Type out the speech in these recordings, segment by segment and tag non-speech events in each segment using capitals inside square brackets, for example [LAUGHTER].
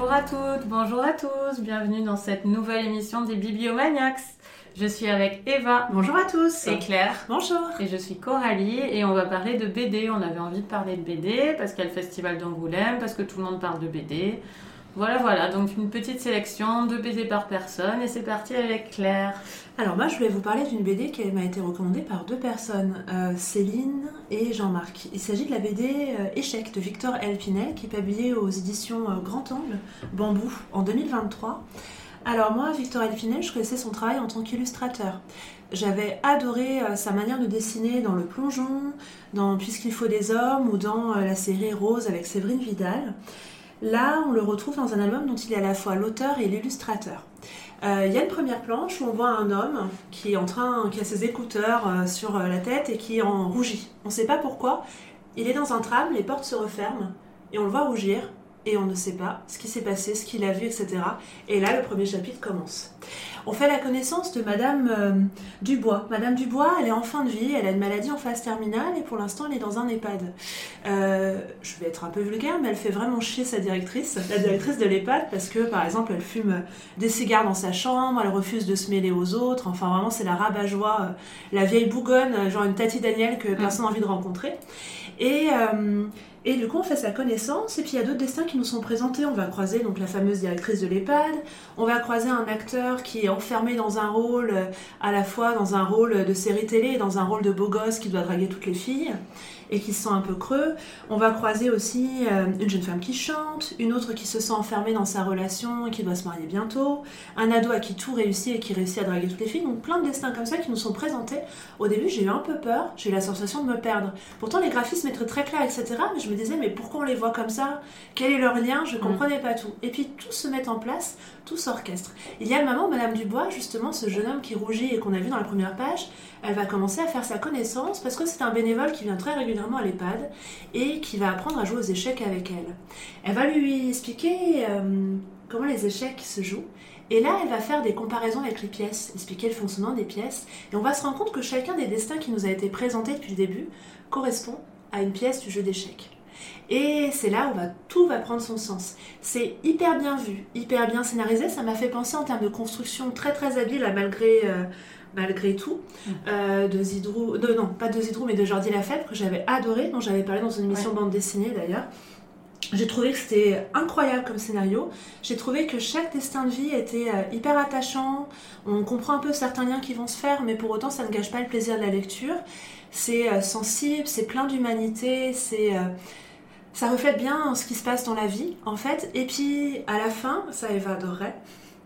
Bonjour à toutes, bonjour à tous, bienvenue dans cette nouvelle émission des Bibliomaniacs. Je suis avec Eva. Bonjour à tous. Et Claire. Bonjour. Et je suis Coralie et on va parler de BD. On avait envie de parler de BD parce qu'il y a le festival d'Angoulême, parce que tout le monde parle de BD. Voilà, voilà, donc une petite sélection de BD par personne et c'est parti avec Claire. Alors moi je voulais vous parler d'une BD qui m'a été recommandée par deux personnes, euh, Céline et Jean-Marc. Il s'agit de la BD euh, Échec de Victor Elpinel qui est publiée aux éditions euh, Grand Angle, Bambou, en 2023. Alors moi, Victor Elpinel, je connaissais son travail en tant qu'illustrateur. J'avais adoré sa manière de dessiner dans Le Plongeon, dans Puisqu'il faut des hommes ou dans la série Rose avec Séverine Vidal. Là, on le retrouve dans un album dont il est à la fois l'auteur et l'illustrateur. Euh, il y a une première planche où on voit un homme qui est en qui a ses écouteurs euh, sur euh, la tête et qui en rougit. On ne sait pas pourquoi. Il est dans un tram, les portes se referment et on le voit rougir et on ne sait pas ce qui s'est passé, ce qu'il a vu, etc. Et là, le premier chapitre commence. On fait la connaissance de Madame euh, Dubois. Madame Dubois, elle est en fin de vie, elle a une maladie en phase terminale et pour l'instant, elle est dans un EHPAD. Euh, je vais être un peu vulgaire, mais elle fait vraiment chier sa directrice, la directrice de l'EHPAD, parce que par exemple, elle fume des cigares dans sa chambre, elle refuse de se mêler aux autres. Enfin, vraiment, c'est la rabat-joie, euh, la vieille bougonne, genre une Tati Daniel que personne n'a envie de rencontrer. Et et du coup, on fait sa connaissance, et puis il y a d'autres destins qui nous sont présentés. On va croiser donc la fameuse directrice de l'EHPAD, on va croiser un acteur qui est enfermé dans un rôle, euh, à la fois dans un rôle de série télé et dans un rôle de beau gosse qui doit draguer toutes les filles et qui se sent un peu creux. On va croiser aussi euh, une jeune femme qui chante, une autre qui se sent enfermée dans sa relation et qui doit se marier bientôt, un ado à qui tout réussit et qui réussit à draguer toutes les filles. Donc plein de destins comme ça qui nous sont présentés. Au début, j'ai eu un peu peur, j'ai eu la sensation de me perdre. Pourtant, les graphismes étaient très clairs, etc. me disais, mais pourquoi on les voit comme ça? Quel est leur lien? Je mm. comprenais pas tout. Et puis tout se met en place, tout s'orchestre. Il y a le moment Madame Dubois, justement, ce jeune homme qui rougit et qu'on a vu dans la première page, elle va commencer à faire sa connaissance parce que c'est un bénévole qui vient très régulièrement à l'EHPAD et qui va apprendre à jouer aux échecs avec elle. Elle va lui expliquer euh, comment les échecs se jouent. Et là, elle va faire des comparaisons avec les pièces, expliquer le fonctionnement des pièces. Et on va se rendre compte que chacun des destins qui nous a été présenté depuis le début correspond à une pièce du jeu d'échecs. Et c'est là où va, tout va prendre son sens. C'est hyper bien vu, hyper bien scénarisé. Ça m'a fait penser en termes de construction très très habile, malgré euh, malgré tout, mm. euh, de Zidrou, de, non, pas de Zidrou, mais de Jordi Lafèvre, que j'avais adoré, dont j'avais parlé dans une émission bande dessinée d'ailleurs. J'ai trouvé que c'était incroyable comme scénario. J'ai trouvé que chaque destin de vie était euh, hyper attachant. On comprend un peu certains liens qui vont se faire, mais pour autant, ça ne gâche pas le plaisir de la lecture. C'est sensible, c'est plein d'humanité, c'est ça reflète bien ce qui se passe dans la vie, en fait. Et puis, à la fin, ça Eva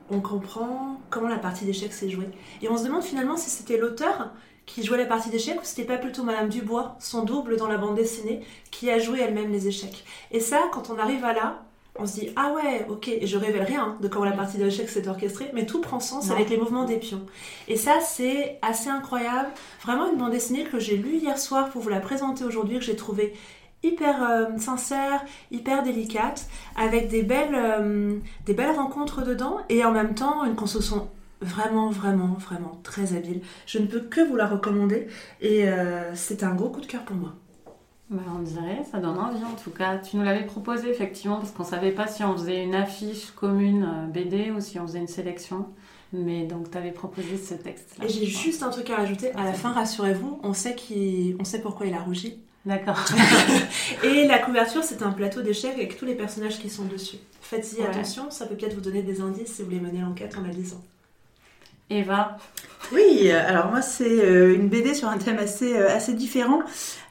on comprend comment la partie d'échecs s'est jouée. Et on se demande finalement si c'était l'auteur qui jouait la partie d'échecs ou c'était pas plutôt Madame Dubois, son double dans la bande dessinée, qui a joué elle-même les échecs. Et ça, quand on arrive à là, on se dit ah ouais, ok, et je révèle rien de comment la partie d'échecs s'est orchestrée, mais tout prend sens avec les mouvements des pions. Et ça, c'est assez incroyable. Vraiment une bande dessinée que j'ai lue hier soir pour vous la présenter aujourd'hui, que j'ai trouvée hyper euh, sincère, hyper délicate, avec des belles, euh, des belles rencontres dedans et en même temps une construction vraiment, vraiment, vraiment très habile. Je ne peux que vous la recommander et euh, c'est un gros coup de cœur pour moi. Bah, on dirait, ça donne envie en tout cas. Tu nous l'avais proposé effectivement parce qu'on savait pas si on faisait une affiche commune BD ou si on faisait une sélection. Mais donc, tu avais proposé ce texte-là. Et j'ai juste un truc à rajouter. À la fin, rassurez-vous, on sait, on sait pourquoi il a rougi. D'accord. [LAUGHS] et la couverture, c'est un plateau d'échecs avec tous les personnages qui sont dessus. Faites-y attention, ça peut peut-être vous donner des indices si vous voulez mener l'enquête en la lisant. Eva? Oui, alors moi c'est euh, une BD sur un thème assez, euh, assez différent.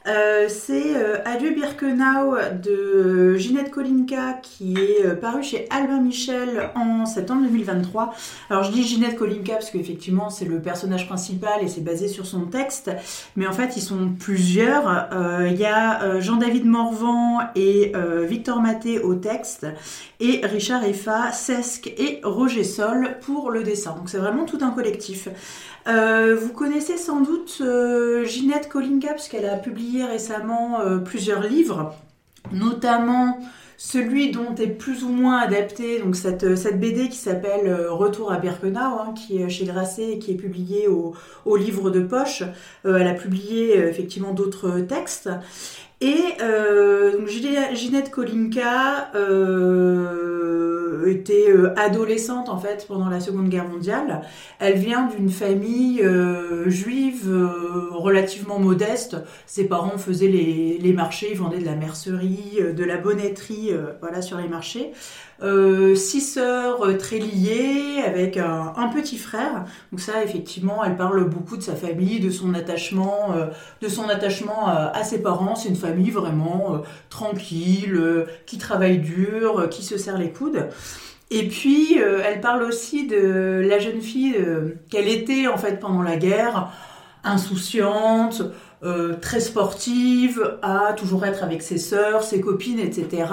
Euh, c'est euh, Adieu Birkenau de Ginette Kolinka qui est euh, paru chez Albin Michel en septembre 2023. Alors je dis Ginette Kolinka parce qu'effectivement c'est le personnage principal et c'est basé sur son texte, mais en fait ils sont plusieurs. Il y a Jean-David Morvan et Victor Maté au texte et Richard Effa, Sesc et Roger Sol pour le dessin. Donc c'est vraiment tout un collectif. Euh, vous connaissez sans doute euh, Ginette Kolinka, puisqu'elle a publié récemment euh, plusieurs livres, notamment celui dont est plus ou moins adapté donc cette, cette BD qui s'appelle Retour à Birkenau, hein, qui est chez Grasset et qui est publié au, au livre de poche. elle a publié effectivement d'autres textes. Et euh, Ginette Kolinka euh, était euh, adolescente en fait pendant la Seconde Guerre mondiale. Elle vient d'une famille juive relativement modeste. Ses parents faisaient les, les, marchés, ils vendaient de la mercerie, de la bonnetterie, voilà sur les marchés. Euh, six sœurs euh, très liées avec un, petit frère. Donc ça, effectivement, elle parle beaucoup de sa famille, de son attachement, euh, de son attachement à, à, ses parents. C'est une famille vraiment tranquille, qui travaille dur, qui se serre les coudes. Et puis, elle parle aussi de la jeune fille qu'elle était en fait pendant la guerre, insouciante, euh, très sportive, à toujours être avec ses sœurs, ses copines, etc.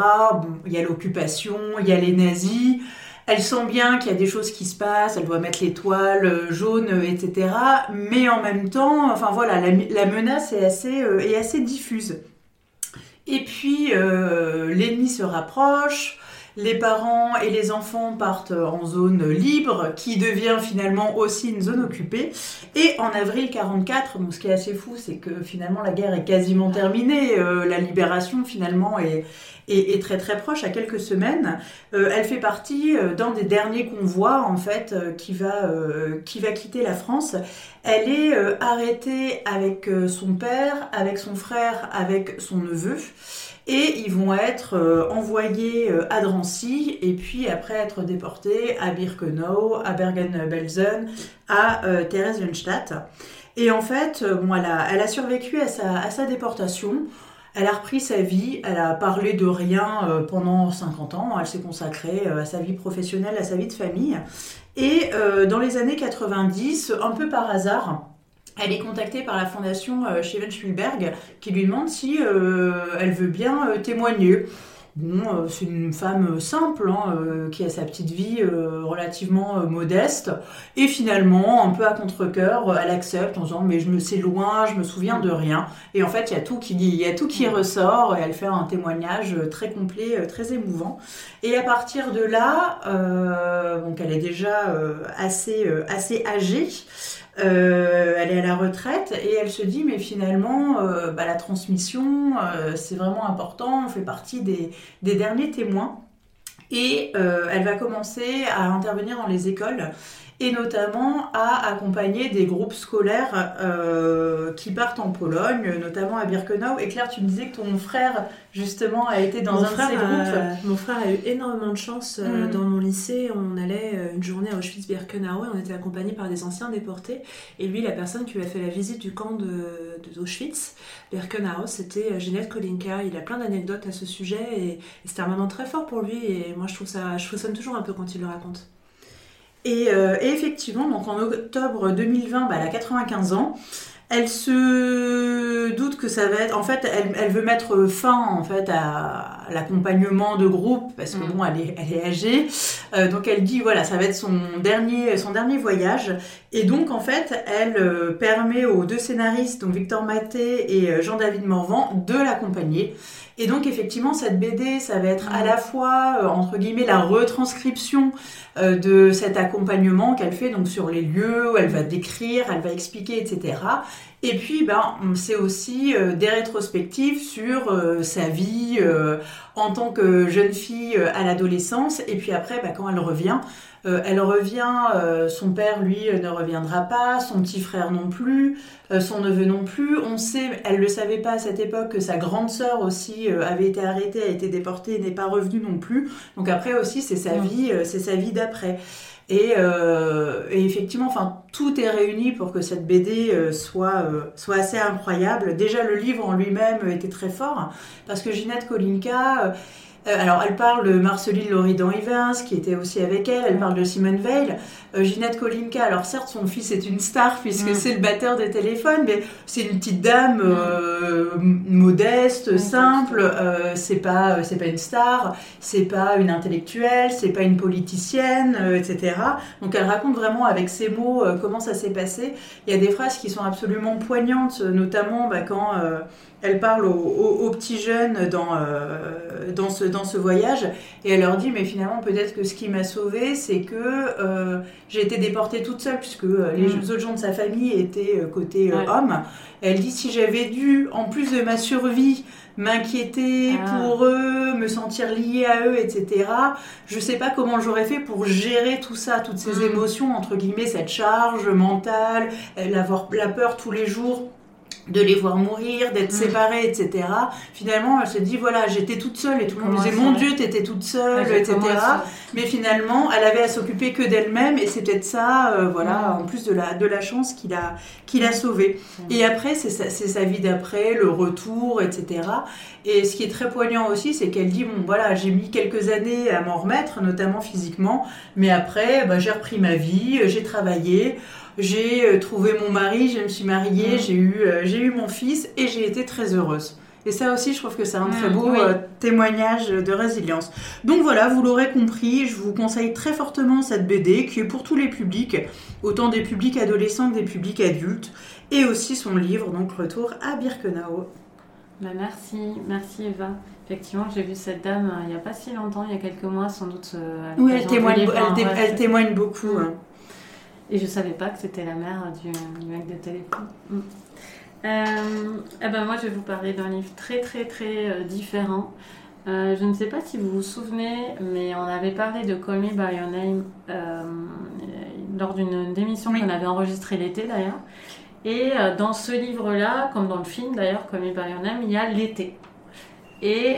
Il y a l'occupation, il y a les nazis. Elle sent bien qu'il y a des choses qui se passent, elle doit mettre l'étoile euh, jaune, etc. Mais en même temps, enfin voilà, la, menace est assez, euh, est assez diffuse. Et puis, l'ennemi se rapproche, les parents et les enfants partent en zone libre, qui devient finalement aussi une zone occupée. Et en avril 44, ce qui est assez fou, c'est que finalement la guerre est quasiment terminée, euh, la libération finalement est, est, très très proche, à quelques semaines. Euh, elle fait partie euh, d'un des derniers convois en fait qui va qui va quitter la France. Elle est arrêtée avec son père, avec son frère, avec son neveu et ils vont être euh, envoyés euh, à Drancy et puis après être déportés à Birkenau, à Bergen-Belsen, à euh, Theresienstadt. Et en fait, bon, elle, a, elle a survécu à sa, à sa déportation. Elle a repris sa vie, elle a parlé de rien pendant 50 ans, elle s'est consacrée à sa vie professionnelle, à sa vie de famille. Et dans les années 90, un peu par hasard, elle est contactée par la fondation euh, Steven Spielberg qui lui demande si euh, elle veut bien euh, témoigner. Bon, c'est une femme simple hein, qui a sa petite vie relativement modeste et finalement un peu à contre-cœur, elle accepte en disant mais je me sais loin, je me souviens de rien et en fait il y a tout qui y a tout qui ressort et elle fait un témoignage très complet, très émouvant et à partir de là, donc elle est déjà assez assez âgée. Euh, elle est à la retraite et elle se dit mais finalement euh, bah, la transmission euh, c'est vraiment important, on fait partie des, des derniers témoins. Et elle va commencer à intervenir dans les écoles et notamment à accompagner des groupes scolaires euh, qui partent en Pologne, notamment à Birkenau. Et Claire, tu me disais que ton frère, justement, a été dans un de ces groupes. mon frère a eu énormément de chance. Euh, mm. Dans mon lycée, on allait euh, une journée à Auschwitz-Birkenau et on était accompagné par des anciens déportés. Et lui, la personne qui lui a fait la visite du camp d'Auschwitz, de, Birkenau, c'était Ginette Kolinka. Il a plein d'anecdotes à ce sujet et, c'était un moment très fort pour lui. Et moi, je trouve ça, je frissonne toujours un peu quand il le raconte. Euh, et, effectivement, donc en octobre 2020, bah, elle a 95 ans. Elle se doute que ça va être. En fait, elle, veut mettre fin en fait à l'accompagnement de groupe parce que mm. bon, elle est, elle est âgée. Euh, donc elle dit voilà, ça va être son dernier, son dernier voyage. Et donc en fait, elle euh, permet aux deux scénaristes, donc Victor Maté et Jean-David Morvan, de l'accompagner. Et donc effectivement, cette BD, ça va être à la fois, euh, entre guillemets, la retranscription euh, de cet accompagnement qu'elle fait donc sur les lieux, où elle va décrire, elle va expliquer, etc. Et puis, ben, c'est aussi euh, des rétrospectives sur sa vie en tant que jeune fille à l'adolescence. Et puis après, ben, quand elle revient, euh, elle revient, euh, son père, lui, ne reviendra pas, son petit frère non plus, euh, son neveu non plus. On sait, elle ne le savait pas à cette époque, que sa grande sœur aussi avait été arrêtée, a été déportée et n'est pas revenue non plus. Donc après aussi, c'est sa vie, c'est sa vie d'après. Et, effectivement, enfin, tout est réuni pour que cette BD soit, soit assez incroyable. Déjà, le livre en lui-même était très fort, parce que Ginette Kolinka alors, elle parle de Marceline Loridan Evans, qui était aussi avec elle. Elle parle de Simone Veil. Euh, Ginette Kolinka, alors certes, son fils est une star puisque mm. c'est le batteur des téléphones, mais c'est une petite dame mm. euh, modeste, simple. c'est pas, c'est pas une star, c'est pas une intellectuelle, c'est pas une politicienne, etc. Donc, elle raconte vraiment avec ses mots comment ça s'est passé. Il y a des phrases qui sont absolument poignantes, notamment bah, quand elle parle aux, petits jeunes dans, dans, ce, dans ce voyage. Et elle leur dit, mais finalement, peut-être que ce qui m'a sauvée, c'est que euh, j'ai été déportée toute seule, puisque euh, les Mm. autres gens de sa famille étaient euh, côté euh, Ouais. homme. Elle dit, si j'avais dû, en plus de ma survie, m'inquiéter Ah. pour eux, me sentir liée à eux, etc., je sais pas comment j'aurais fait pour gérer tout ça, toutes ces Mm. émotions, entre guillemets, cette charge mentale, avoir la peur tous les jours de les voir mourir, d'être Mm. séparés, etc. Finalement, elle se dit, voilà, j'étais toute seule et tout le monde disait, mon Dieu, t'étais toute seule, Ouais, etc. Mais finalement, elle avait à s'occuper que d'elle-même et c'est peut-être ça, euh, voilà, en plus de la, de la chance qu'il a, qu'il a sauvée. Et après, c'est sa, sa vie d'après, le retour, etc. Et ce qui est très poignant aussi, c'est qu'elle dit, bon, voilà, j'ai mis quelques années à m'en remettre, notamment physiquement, mais après, bah, j'ai repris ma vie, euh, j'ai travaillé, j'ai euh, trouvé mon mari, je me suis mariée, Mm. j'ai eu, euh, j'ai eu mon fils et j'ai été très heureuse. Et ça aussi, je trouve que c'est un très Mm, beau oui. euh, témoignage de résilience. Donc voilà, vous l'aurez compris, je vous conseille très fortement cette BD qui est pour tous les publics, autant des publics adolescents que des publics adultes, et aussi son livre, donc Retour à Birkenau. Bah, merci, merci Eva. Effectivement, j'ai vu cette dame euh, il n'y a pas si longtemps, il y a quelques mois, sans doute. euh, à Oui, elle témoigne, livre, elle, hein, ouais, elle témoigne beaucoup. Mm. hein. Et je savais pas que c'était la mère du, du mec de téléphone. Mm. Euh, eh ben moi, je vais vous parler d'un livre très très très euh, différent. Euh, je ne sais pas si vous vous souvenez, mais on avait parlé de Call Me By Your Name euh, lors d'une émission Oui. qu'on avait enregistrée l'été d'ailleurs. Et euh, dans ce livre-là, comme dans le film d'ailleurs, Call Me By Your Name, il y a l'été. Et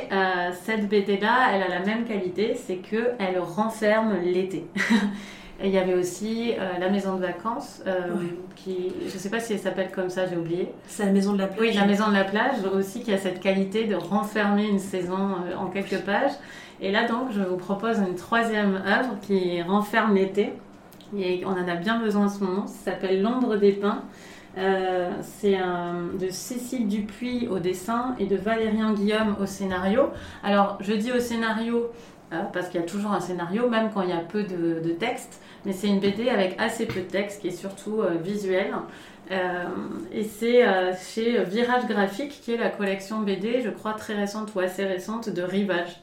cette BD-là, elle a la même qualité, c'est que elle renferme l'été. [LAUGHS] Et il y avait aussi euh, la maison de vacances, euh, Ouais. qui, je ne sais pas si elle s'appelle comme ça, j'ai oublié. C'est la maison de la plage. Oui, la maison de la plage aussi, qui a cette qualité de renfermer une saison euh, en quelques pages. Et là donc, je vous propose une troisième œuvre qui renferme l'été. Et on en a bien besoin en ce moment. Ça s'appelle L'ombre des pins. C'est de Cécile Dupuis au dessin et de Valérien Guillaume au scénario. Alors, je dis au scénario parce qu'il y a toujours un scénario, même quand il y a peu de, de texte. Mais c'est une BD avec assez peu de texte, qui est surtout euh, visuel. Euh, et c'est euh, chez Virage Graphique, qui est la collection BD, je crois très récente ou assez récente, de Rivage.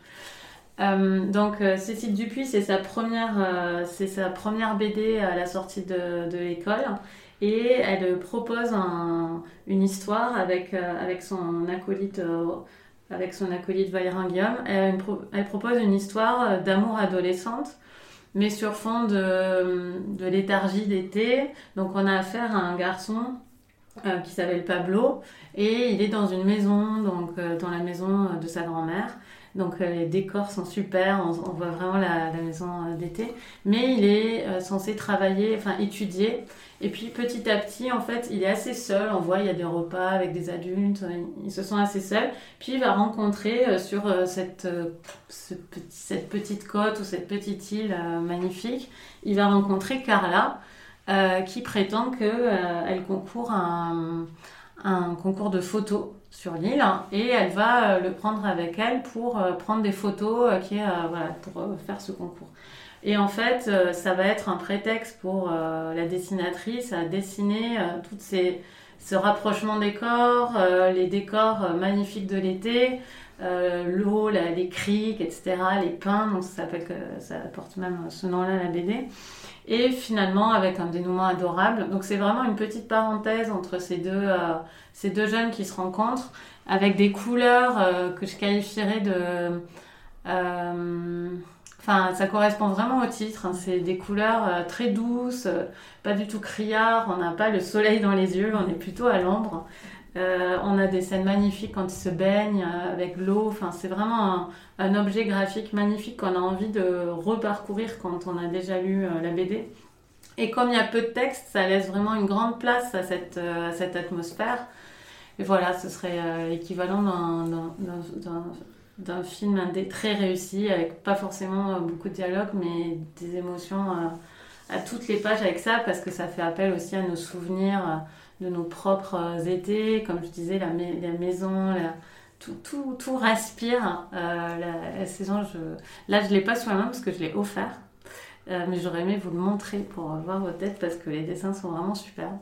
Euh, donc euh, Cécile Dupuis, c'est sa première, euh, sa première BD à la sortie de, l'école, et elle propose un- une histoire avec euh, avec son acolyte, euh, avec son acolyte Valérien Guillaume. Elle, pro- elle propose une histoire euh, d'amour adolescente, mais sur fond de, de léthargie d'été. Donc on a affaire à un garçon euh, qui s'appelle Pablo et il est dans une maison, donc euh, dans la maison euh, de sa grand-mère. Donc euh, les décors sont super, on, voit vraiment la, maison euh, d'été. Mais il est euh, censé travailler, enfin étudier. Et puis petit à petit, en fait, il est assez seul. On voit, il y a des repas avec des adultes, ils se sont assez seuls. Puis il va rencontrer sur cette, cette petite côte ou cette petite île magnifique, il va rencontrer Carla qui prétend qu'elle concourt à un concours de photos sur l'île hein, et elle va euh, le prendre avec elle pour euh, prendre des photos euh, qui, est, voilà, pour faire ce concours. Et en fait, ça va être un prétexte pour la dessinatrice à dessiner toutes ces, ce rapprochement des corps, euh, les décors euh, magnifiques de l'été, euh, l'eau, les criques, etc., les pins, donc ça, s'appelle ça porte même ce nom-là, la BD. Et finalement, avec un dénouement adorable. Donc c'est vraiment une petite parenthèse entre ces deux, ces deux jeunes qui se rencontrent, avec des couleurs que je qualifierais de... Enfin, ça correspond vraiment au titre. hein. C'est des couleurs euh, très douces, euh, pas du tout criards. On n'a pas le soleil dans les yeux, on est plutôt à l'ombre. Euh, on a des scènes magnifiques quand ils se baignent avec l'eau. Enfin, c'est vraiment un, objet graphique magnifique qu'on a envie de reparcourir quand on a déjà lu la BD. Et comme il y a peu de texte, ça laisse vraiment une grande place à cette, à cette atmosphère. Et voilà, ce serait l'équivalent d'un- d'un- film très réussi, avec pas forcément euh, beaucoup de dialogue, mais des émotions euh, à toutes les pages avec ça, parce que ça fait appel aussi à nos souvenirs euh, de nos propres étés, comme je disais, la, mai- la maison, tout, tout, tout respire. Euh, saison, je... je l'ai pas sur la main parce que je l'ai offert, mais j'aurais aimé vous le montrer pour voir vos têtes parce que les dessins sont vraiment superbes.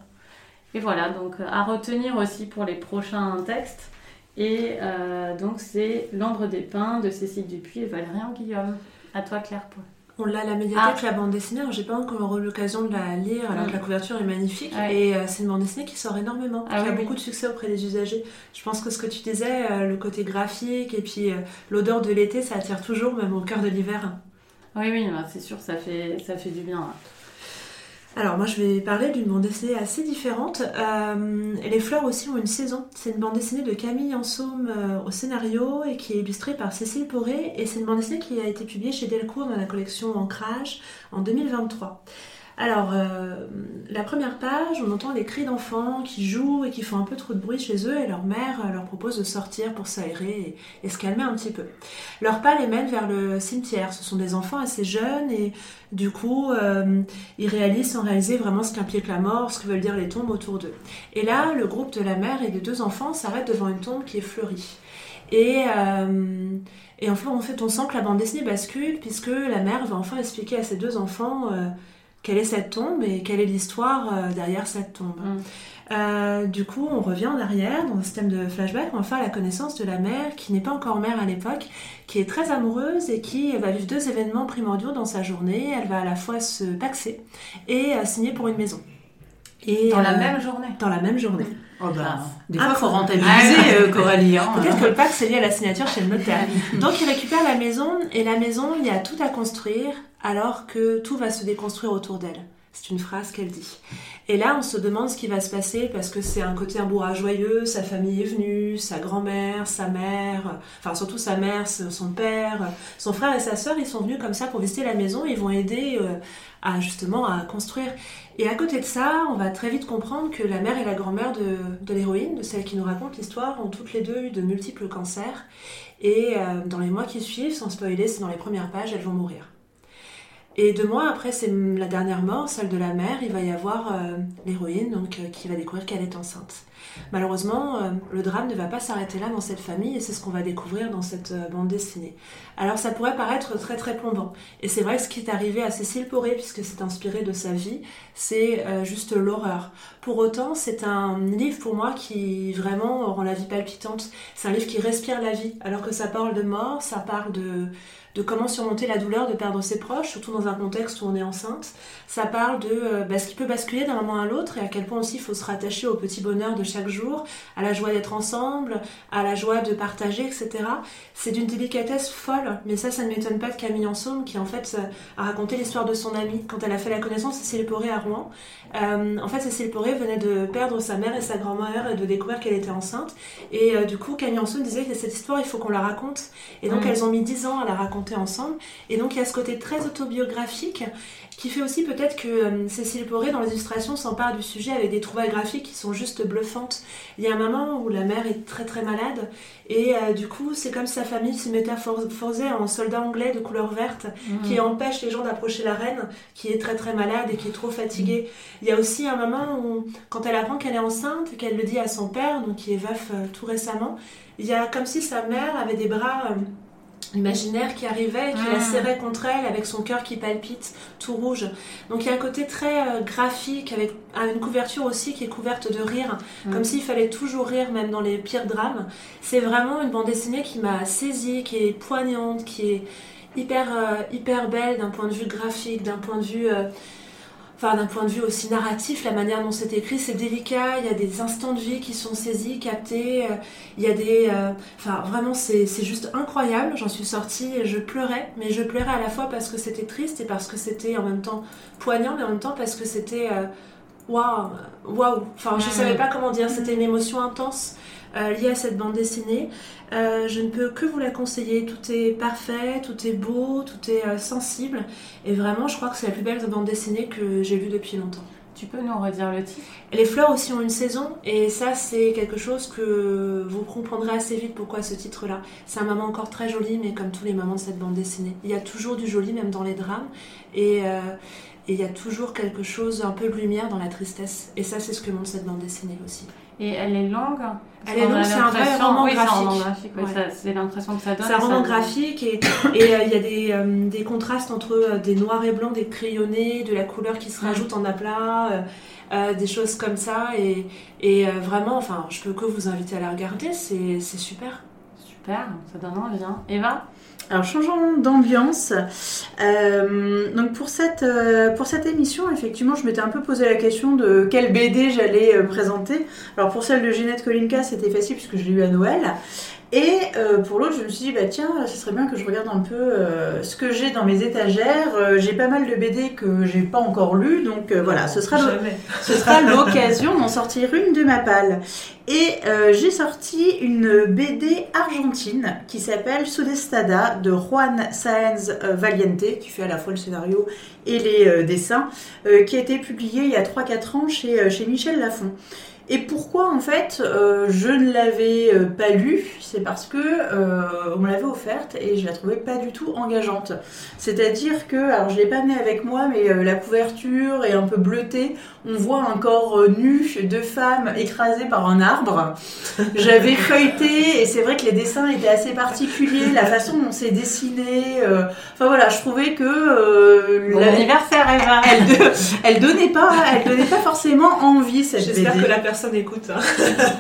Et voilà, donc à retenir aussi pour les prochains textes. Et euh, donc c'est L'Andre des Pins de Cécile Dupuis et Valérian Guillaume. À toi Claire. Pour... On l'a à la médiathèque, la bande dessinée. J'ai pas encore eu l'occasion de la lire, alors que la couverture est magnifique. Et euh, c'est une bande dessinée qui sort énormément, qui a beaucoup de succès auprès des usagers. Je pense que ce que tu disais, euh, le côté graphique et puis l'odeur de l'été, ça attire toujours, même au cœur de l'hiver. Oui, oui, c'est sûr, ça fait, ça fait du bien. Alors moi je vais parler d'une bande dessinée assez différente. Euh, les fleurs aussi ont une saison. C'est une bande dessinée de Camille Ansaume euh, au scénario et qui est illustrée par Cécile Poré et c'est une bande dessinée qui a été publiée chez Delcourt dans la collection Ancrage en 2023. Alors, euh, la première page, on entend les cris d'enfants qui jouent et qui font un peu trop de bruit chez eux et leur mère euh, leur propose de sortir pour s'aérer et, se calmer un petit peu. Leur pas les mène vers le cimetière. Ce sont des enfants assez jeunes et du coup, euh, ils réalisent sans réaliser vraiment ce qu'implique la mort, ce que veulent dire les tombes autour d'eux. Et là, le groupe de la mère et des deux enfants s'arrête devant une tombe qui est fleurie. Et, et enfin, en fait, on sent que la bande dessinée bascule puisque la mère va enfin expliquer à ses deux enfants quelle est cette tombe et quelle est l'histoire euh, derrière cette tombe. Mm. Euh, du coup, on revient en arrière dans un système de flashback, on va faire la connaissance de la mère qui n'est pas encore mère à l'époque, qui est très amoureuse et qui va vivre deux événements primordiaux dans sa journée. Elle va à la fois se paxer et euh, signer pour une maison. Et, dans la même journée Dans la même journée. Oh bah, des fois, il faut rentabiliser, [LAUGHS] Coralie. Hein. Peut-être que le pax est lié à la signature chez le notaire. Donc, il récupère la maison, et la maison, il y a tout à construire, alors que tout va se déconstruire autour d'elle. C'est une phrase qu'elle dit. Et là, on se demande ce qui va se passer parce que c'est un côté un bourrage joyeux. Sa famille est venue, sa grand-mère, sa mère, enfin surtout sa mère, son père, son frère et sa sœur, ils sont venus comme ça pour visiter la maison. Ils vont aider euh, à justement à construire. Et à côté de ça, on va très vite comprendre que la mère et la grand-mère de, de l'héroïne, de celle qui nous raconte l'histoire, ont toutes les deux eu de multiples cancers. Et euh, dans les mois qui suivent, sans spoiler, c'est dans les premières pages, elles vont mourir. Et deux mois après, c'est la dernière mort, celle de la mère, il va y avoir euh, l'héroïne donc euh, qui va découvrir qu'elle est enceinte. Malheureusement, euh, le drame ne va pas s'arrêter là dans cette famille et c'est ce qu'on va découvrir dans cette bande dessinée. Alors ça pourrait paraître très très plombant. Et c'est vrai que ce qui est arrivé à Cécile Poré, puisque c'est inspiré de sa vie, c'est juste l'horreur. Pour autant, c'est un livre pour moi qui vraiment rend la vie palpitante. C'est un livre qui respire la vie, alors que ça parle de mort, ça parle de de comment surmonter la douleur de perdre ses proches, surtout dans un contexte où on est enceinte. Ça parle de euh, bah, ce qui peut basculer d'un moment à l'autre et à quel point aussi il faut se rattacher au petit bonheur de chaque jour, à la joie d'être ensemble, à la joie de partager, etc. C'est d'une délicatesse folle, mais ça, ça ne m'étonne pas de Camille Ansaume qui en fait euh, a raconté l'histoire de son amie quand elle a fait la connaissance de Cécile Poré à Rouen. Euh, en fait, Cécile Poré venait de perdre sa mère et sa grand-mère et de découvrir qu'elle était enceinte. Et du coup, Camille Ansaume disait que cette histoire, il faut qu'on la raconte. Et donc, mmh. elles ont mis dix ans à la raconter ensemble. Et donc il y a ce côté très autobiographique qui fait aussi peut-être que euh, Cécile Poré dans les illustrations s'empare du sujet avec des trouvailles graphiques qui sont juste bluffantes. Il y a un moment où la mère est très très malade et euh, du coup c'est comme si sa famille se métamorphosait en soldat anglais de couleur verte mmh. qui empêche les gens d'approcher la reine qui est très très malade et qui est trop fatiguée. Mmh. Il y a aussi un moment où quand elle apprend qu'elle est enceinte qu'elle le dit à son père, donc qui est veuf euh, tout récemment, il y a comme si sa mère avait des bras imaginaire qui arrivait et qui la ah. serrait contre elle avec son cœur qui palpite tout rouge. Donc il y a un côté très euh, graphique avec une couverture aussi qui est couverte de rire, mm. comme s'il fallait toujours rire même dans les pires drames. C'est vraiment une bande dessinée qui m'a saisie, qui est poignante, qui est hyper euh, hyper belle d'un point de vue graphique, d'un point de vue euh, enfin d'un point de vue aussi narratif, la manière dont c'est écrit, c'est délicat, il y a des instants de vie qui sont saisis, captés, euh, il y a des... Euh, enfin vraiment c'est juste incroyable, j'en suis sortie et je pleurais, mais je pleurais à la fois parce que c'était triste et parce que c'était en même temps poignant, mais en même temps parce que c'était... Euh, waouh, waouh, enfin je savais pas comment dire, c'était une émotion intense liée à cette bande dessinée. Euh, je ne peux que vous la conseiller. Tout est parfait, tout est beau, tout est euh, sensible. Et vraiment, je crois que c'est la plus belle bande dessinée que j'ai vue depuis longtemps. Tu peux nous redire le titre? Les fleurs aussi ont une saison, et ça, c'est quelque chose que vous comprendrez assez vite pourquoi ce titre-là. C'est un moment encore très joli, mais comme tous les moments de cette bande dessinée. Il y a toujours du joli, même dans les drames, et, euh, et il y a toujours quelque chose, un peu de lumière dans la tristesse. Et ça, c'est ce que montre cette bande dessinée aussi. Et elle est longue Elle est longue, c'est un vrai roman oui, graphique. c'est l'impression que ça donne. C'est un roman graphique et euh, il y a des, euh, des contrastes entre euh, des noirs et blancs, des crayonnés, de la couleur qui se rajoute en aplat, des choses comme ça. Et, et vraiment, enfin, je peux que vous inviter à la regarder, c'est c'est super. Super, ça donne envie. Hein. Eva? Alors changeons d'ambiance. Euh, donc pour cette, euh, pour cette émission, effectivement, je m'étais un peu posé la question de quelle BD j'allais euh, présenter. Alors pour celle de Ginette Kolinka, c'était facile puisque je l'ai eu à Noël. Et pour l'autre, je me suis dit, bah tiens, ce serait bien que je regarde un peu ce que j'ai dans mes étagères. J'ai pas mal de BD que j'ai pas encore lues, donc voilà, ce sera ce sera l'occasion d'en sortir une de ma palle. Et euh, j'ai sorti une BD argentine qui s'appelle Sudestada de Juan Sáenz euh, Valiente, qui fait à la fois le scénario et les euh, dessins, qui a été publiée il y a 3-4 ans chez, Michel Lafon. Et pourquoi en fait je ne l'avais pas lu? C'est parce que on me l'avait offerte et je la trouvais pas du tout engageante. C'est-à-dire que, alors je l'ai pas amené avec moi, mais la couverture est un peu bleutée. On voit un corps nu de femme écrasé par un arbre. J'avais feuilleté et c'est vrai que les dessins étaient assez particuliers, la façon dont c'est dessiné. euh, Enfin voilà, je trouvais que euh, Bon la- anniversaire, Eva elle, de- elle donnait pas, elle donnait pas forcément envie cette J'espère BD. que la personne écoute. hein.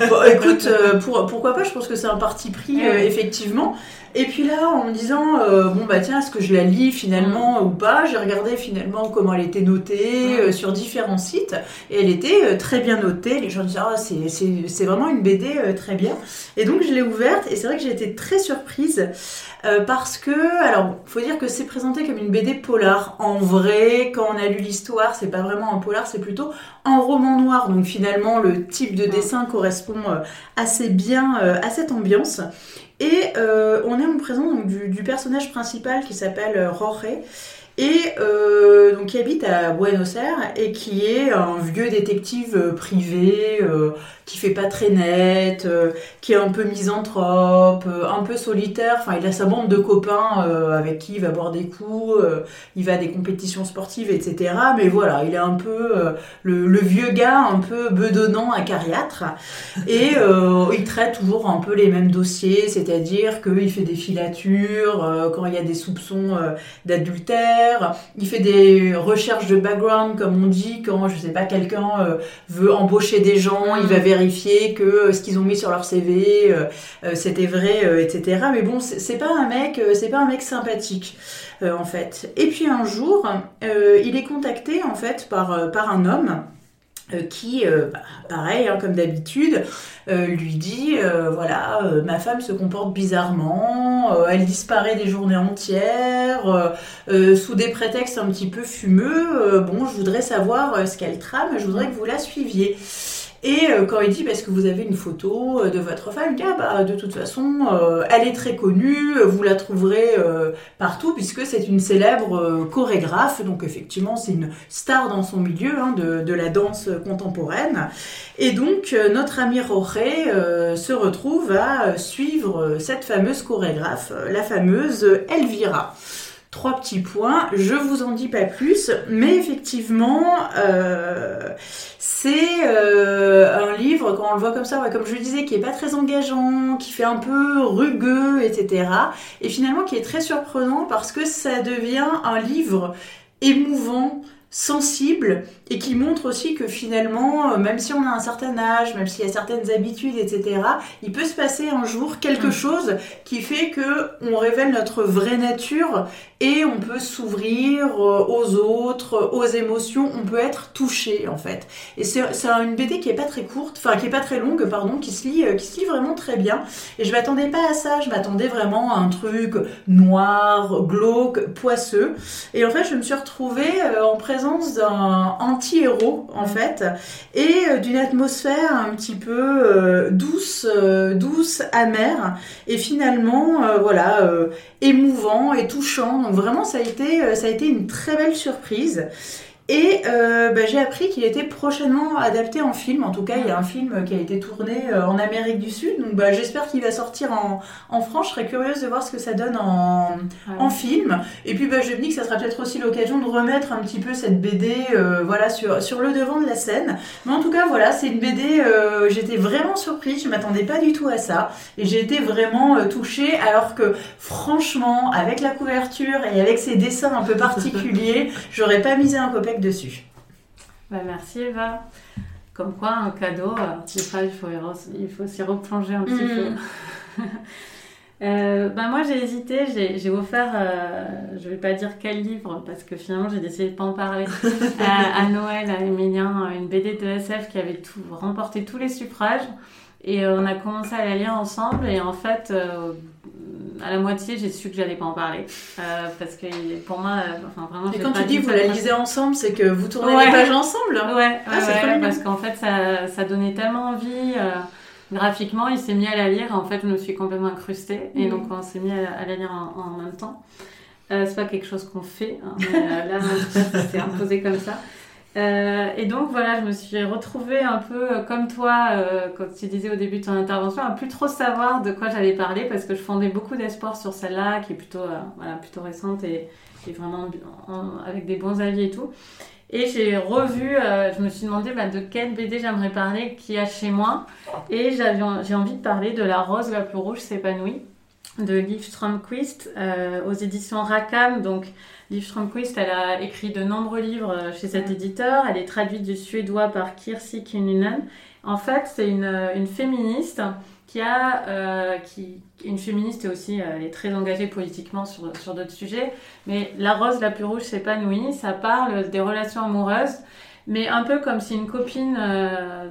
Bon, écoute, euh, pour, pourquoi pas, je pense que c'est un parti pris, euh, effectivement. Et puis là, en me disant, euh, bon bah tiens, est-ce que je la lis finalement ou pas? J'ai regardé finalement comment elle était notée euh, sur différents sites, et elle était euh, très bien notée. Les gens disaient, ah, c'est- c'est c'est vraiment une BD euh, très bien. Et donc je l'ai ouverte, et c'est vrai que j'ai été très surprise. euh, parce que, alors, faut dire que c'est présenté comme une BD polar. En vrai, quand on a lu l'histoire, c'est pas vraiment un polar, c'est plutôt en roman noir. Donc finalement, le type de dessin correspond euh, assez bien à cette ambiance. Et on est en présence du, du personnage principal qui s'appelle Jorge. Et euh, donc qui habite à Buenos Aires et qui est un vieux détective euh, privé euh, qui fait pas très net, euh, qui est un peu misanthrope, un peu solitaire. Enfin, il a sa bande de copains avec qui il va boire des coups, il va à des compétitions sportives, etc. Mais voilà, il est un peu le, le vieux gars, un peu bedonnant, acariâtre. Et il traite toujours un peu les mêmes dossiers, c'est-à-dire qu'il fait des filatures quand il y a des soupçons euh, il fait des recherches de background, comme on dit, quand, je sais pas, quelqu'un euh, veut embaucher des gens, il va vérifier que euh, ce qu'ils ont mis sur leur CV, euh, c'était vrai, etc. Mais bon, c'est pas un mec, c'est pas un mec sympathique. en fait. Et puis un jour, il est contacté en fait par, par un homme qui, euh, bah, pareil, hein, comme d'habitude, euh, lui dit euh, voilà, euh, ma femme se comporte bizarrement, euh, elle disparaît des journées entières, euh, euh, sous des prétextes un petit peu fumeux. euh, bon, je voudrais savoir euh, ce qu'elle trame, je voudrais que vous la suiviez. Et euh, quand il dit parce que vous avez une photo euh, de votre femme, ah bah de toute façon euh, elle est très connue, vous la trouverez partout puisque c'est une célèbre chorégraphe, donc effectivement c'est une star dans son milieu hein, de, de la danse contemporaine. Et donc notre ami Roré se retrouve à suivre cette fameuse chorégraphe, la fameuse Elvira. Trois petits points, je vous en dis pas plus, mais effectivement, euh, c'est euh, un livre, quand on le voit comme ça, comme je le disais, qui est pas très engageant, qui fait un peu rugueux, etc. Et finalement qui est très surprenant parce que ça devient un livre émouvant, sensible et qui montre aussi que finalement, euh, même si on a un certain âge, même s'il y a certaines habitudes, etc., il peut se passer un jour quelque Mm. chose qui fait que on révèle notre vraie nature et on peut s'ouvrir euh, aux autres, aux émotions, on peut être touché en fait. Et c'est une BD qui est pas très courte, enfin qui est pas très longue, pardon, qui se lit, euh, qui se lit vraiment très bien. Et je m'attendais pas à ça, je m'attendais vraiment à un truc noir, glauque, poisseux. Et en fait, je me suis retrouvée en présence d'un anti-héros en fait, et euh, d'une atmosphère un petit peu euh, douce, euh, douce, amère, et finalement, euh, voilà, émouvant et touchant. Donc vraiment, ça a été, ça a été une très belle surprise. Et euh, bah, j'ai appris qu'il était prochainement adapté en film. En tout cas, il y a un film qui a été tourné euh, en Amérique du Sud. Donc bah, j'espère qu'il va sortir en, en France. Je serais curieuse de voir ce que ça donne en, en film. Et puis bah, je me dis que ça sera peut-être aussi l'occasion de remettre un petit peu cette BD euh, voilà, sur, sur le devant de la scène. Mais en tout cas, voilà, c'est une BD, euh, j'étais vraiment surprise. Je m'attendais pas du tout à ça. Et j'ai été vraiment touchée. Alors que franchement, avec la couverture et avec ces dessins un peu [LAUGHS] particuliers, j'aurais pas misé un copec dessus. Bah, merci Eva. Comme quoi, un cadeau, euh, des fois, il faut, il faut s'y replonger un petit peu. [LAUGHS] Euh, bah, moi, j'ai hésité. J'ai offert, euh, je vais pas dire quel livre, parce que finalement, j'ai décidé de pas en parler, [LAUGHS] à, à Noël, à Emilien, une BD de SF qui avait tout, remporté tous les suffrages. Et euh, on a commencé à la lire ensemble. Et en fait, euh, à la moitié, j'ai su que j'allais pas en parler. Euh, parce que pour moi, euh, enfin, vraiment, Et quand pas tu dis vous la lisez ensemble, c'est que vous tournez Ouais. les pages ensemble Ouais, ouais, Ah, c'est ouais, parce qu'en fait, ça, ça donnait tellement envie. euh, graphiquement, il s'est mis à la lire. En fait, je me suis complètement incrustée. Et Mhm. donc, on s'est mis à, à la lire en, en même temps. Euh, c'est pas quelque chose qu'on fait. hein, mais là, [LAUGHS] s'est imposé comme ça. Euh, et donc, voilà, je me suis retrouvée un peu euh, comme toi, euh, quand tu disais au début de ton intervention, à plus trop savoir de quoi j'allais parler parce que je fondais beaucoup d'espoir sur celle-là, qui est plutôt, euh, voilà, plutôt récente et, vraiment en- avec des bons avis et tout. Et j'ai revu, je me suis demandé bah, de quelle BD j'aimerais parler, qui a chez moi. Et j'ai envie de parler de La rose la plus rouge s'épanouit de Liv Strömquist euh, aux éditions Rackham. Donc, Liv Strömquist, elle a écrit de nombreux livres euh, chez cet éditeur. Elle est traduite du suédois par Kirsi Kinnunen. En fait, c'est une, une féministe qui a, euh, qui, une féministe aussi, euh, elle est très engagée politiquement sur, sur d'autres sujets. Mais La rose la plus rouge s'épanouit, ça parle des relations amoureuses, mais un peu comme si une copine euh,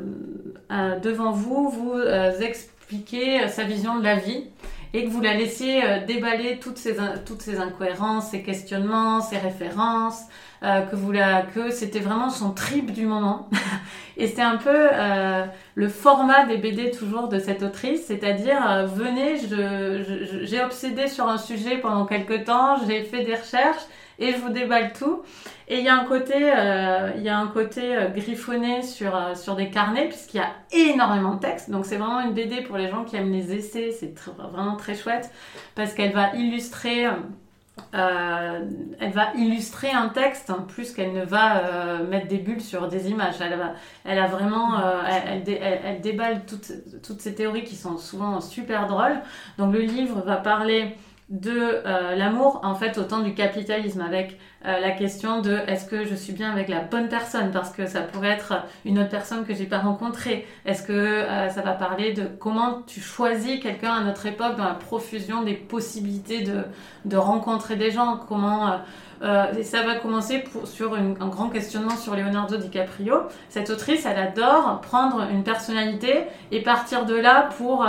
euh, devant vous vous euh, expliquait sa vision de la vie et que vous la laissiez euh, déballer toutes ces, toutes ces incohérences, ces questionnements, ces références, euh, que, vous la, que c'était vraiment son trip du moment. [LAUGHS] et c'est un peu euh, le format des BD toujours de cette autrice, c'est-à-dire euh, venez, je, je- je- j'ai obsédé sur un sujet pendant quelques temps, j'ai fait des recherches et je vous déballe tout. Et il y a un côté, euh, il y a un côté euh, griffonné sur, euh, sur des carnets, puisqu'il y a énormément de textes. Donc c'est vraiment une BD pour les gens qui aiment les essais, c'est vraiment très chouette, parce qu'elle va illustrer, elle va illustrer un texte, plus qu'elle ne va mettre des bulles sur des images. Elle, va, elle a vraiment, elle déballe toutes, toutes ces théories qui sont souvent super drôles. Donc le livre va parler de euh, l'amour, en fait, au temps du capitalisme, avec euh, la question de est-ce que je suis bien avec la bonne personne? Parce que ça pourrait être une autre personne que j'ai pas rencontrée. Est-ce que euh, ça va parler de comment tu choisis quelqu'un à notre époque dans la profusion des possibilités de, de rencontrer des gens? Comment euh, et ça va commencer pour, sur un grand questionnement sur Leonardo DiCaprio. Cette autrice, elle adore prendre une personnalité et partir de là pour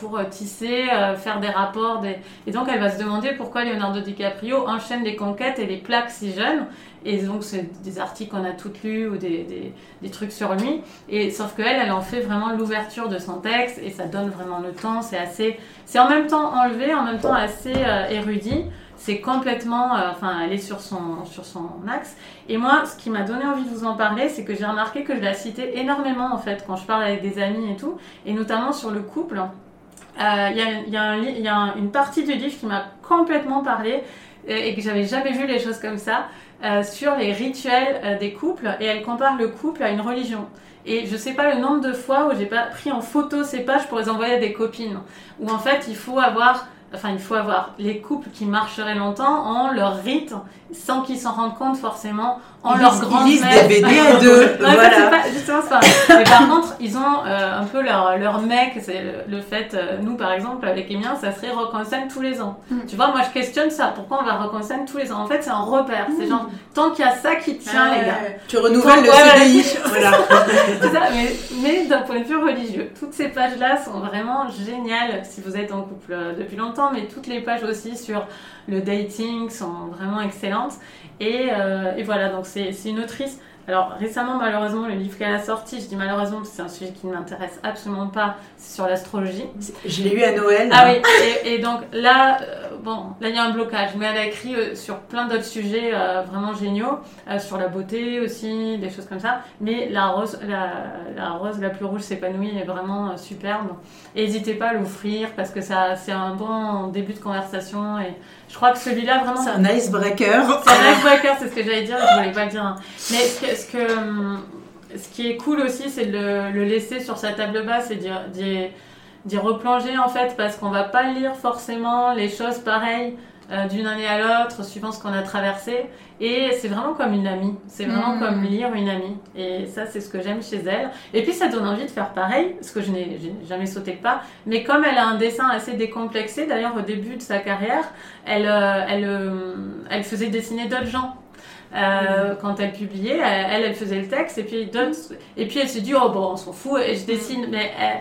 pour tisser, faire des rapports, et donc elle va se demander pourquoi Leonardo DiCaprio enchaîne les conquêtes et les plaques jeunes. Et donc, c'est des articles qu'on a toutes lus ou des, des, trucs sur lui. Et sauf qu'elle, elle en fait vraiment l'ouverture de son texte et ça donne vraiment le temps. C'est assez, c'est en même temps enlevé, en même temps assez euh, érudit. C'est complètement, euh, enfin, elle est sur son, sur son axe. Et moi, ce qui m'a donné envie de vous en parler, c'est que j'ai remarqué que je la citais énormément en fait quand je parle avec des amis et tout, et notamment sur le couple. Euh, Il y a, y a y a un- une partie du livre qui m'a complètement parlé et, et que j'avais jamais vu les choses comme ça euh, sur les rituels euh, des couples et elle compare le couple à une religion. Et je sais pas le nombre de fois où j'ai pas pris en photo ces pages pour les envoyer à des copines. Où en fait il faut avoir, enfin il faut avoir les couples qui marcheraient longtemps en leur rite sans qu'ils s'en rendent compte forcément en Ils leur grande ils lisent des BD à [LAUGHS] deux, ça, voilà. pas, justement, pas- Mais par contre, ils ont euh, un peu leur, leur mec, c'est le, le fait, euh, nous par exemple, avec Emien, ça serait Rock scène tous les ans. Mm. Tu vois, moi je questionne ça. Pourquoi on va Rock scène tous les ans? En fait, c'est un repère. C'est genre, tant qu'il y a ça qui tient, les gars. Tu renouvelles le Ouais. CDI. [LAUGHS] voilà. Ça, mais, mais d'un point de vue religieux. Toutes ces pages-là sont vraiment géniales si vous êtes en couple euh, depuis longtemps, mais toutes les pages aussi sur le dating sont vraiment excellentes. Et, euh, voilà, donc c'est une autrice. Alors récemment, malheureusement, le livre qu'elle a sorti, je dis malheureusement parce que c'est un sujet qui ne m'intéresse absolument pas, c'est sur l'astrologie. Je l'ai eu à Noël. Ah oui, et, et donc là, euh, bon, là il y a un blocage, mais elle a écrit euh, sur plein d'autres sujets euh, vraiment géniaux, sur la beauté aussi, des choses comme ça. Mais la rose, la, la rose la plus rouge s'épanouit est vraiment superbe. N'hésitez pas à l'offrir parce que ça, c'est un bon début de conversation. Et je crois que celui-là vraiment. C'est un icebreaker. C'est un icebreaker, c'est ce que j'allais dire, je voulais pas le dire. hein. Mais ce que, ce que, hum, ce qui est cool aussi, c'est de le, le laisser sur sa table basse et d'y, replonger en fait, parce qu'on va pas lire forcément les choses pareilles euh, d'une année à l'autre, suivant ce qu'on a traversé. Et c'est vraiment comme une amie. C'est vraiment Mhm. comme lire une amie. Et ça, c'est ce que j'aime chez elle. Et puis, ça donne envie de faire pareil, parce que je n'ai jamais sauté le pas. Mais comme elle a un dessin assez décomplexé, d'ailleurs, au début de sa carrière, elle, euh, elle, euh, elle faisait dessiner d'autres gens. Euh, Quand elle publiait, elle, elle faisait le texte et puis d'autres, et puis elle s'est dit oh bon on s'en fout et je dessine, mais elle,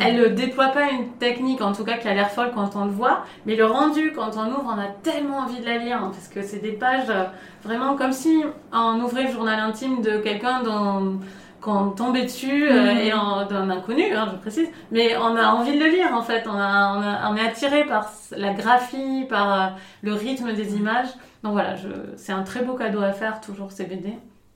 elle ne déploie pas une technique en tout cas qui a l'air folle quand on le voit, mais le rendu quand on ouvre on a tellement envie de la lire hein, parce que c'est des pages euh, vraiment comme si on ouvrait le journal intime de quelqu'un dont qu'on tombait dessus euh, Mhm. et d'un inconnu, hein, je précise, mais on a envie de le lire en fait, on, a, on, a- on est attiré par la graphie, par le rythme des images. Donc voilà, je, c'est un très beau cadeau à faire, toujours ces BD.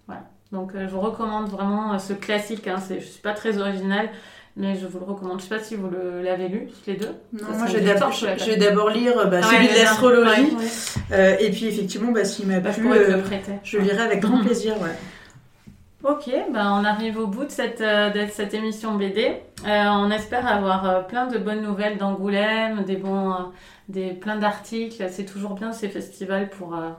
Voilà. Donc euh, je vous recommande vraiment euh, ce classique, hein, c'est, je suis pas très originale, mais je vous le recommande. Je sais pas si vous le, l'avez lu, les deux. Non, moi, je vais d'abord, la je vais d'abord lire bah, Ah celui ouais, de bien. l'astrologie. Ouais. Euh, et puis, effectivement, bah, s'il m'a Bah, je plu, te euh, je le lirai avec grand plaisir. Ok, ben on arrive au bout de cette, euh, de cette émission BD. Euh, on espère avoir euh, plein de bonnes nouvelles d'Angoulême, des bons, euh, des, plein d'articles. C'est toujours bien ces festivals pour, euh,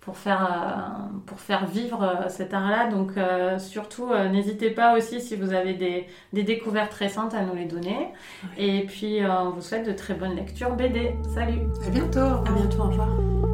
pour, faire, euh, pour faire vivre euh, cet art-là. Donc euh, surtout, n'hésitez pas aussi si vous avez des, des découvertes récentes à nous les donner. Et puis, euh, on vous souhaite de très bonnes lectures BD. Salut À bientôt. À bientôt, au revoir.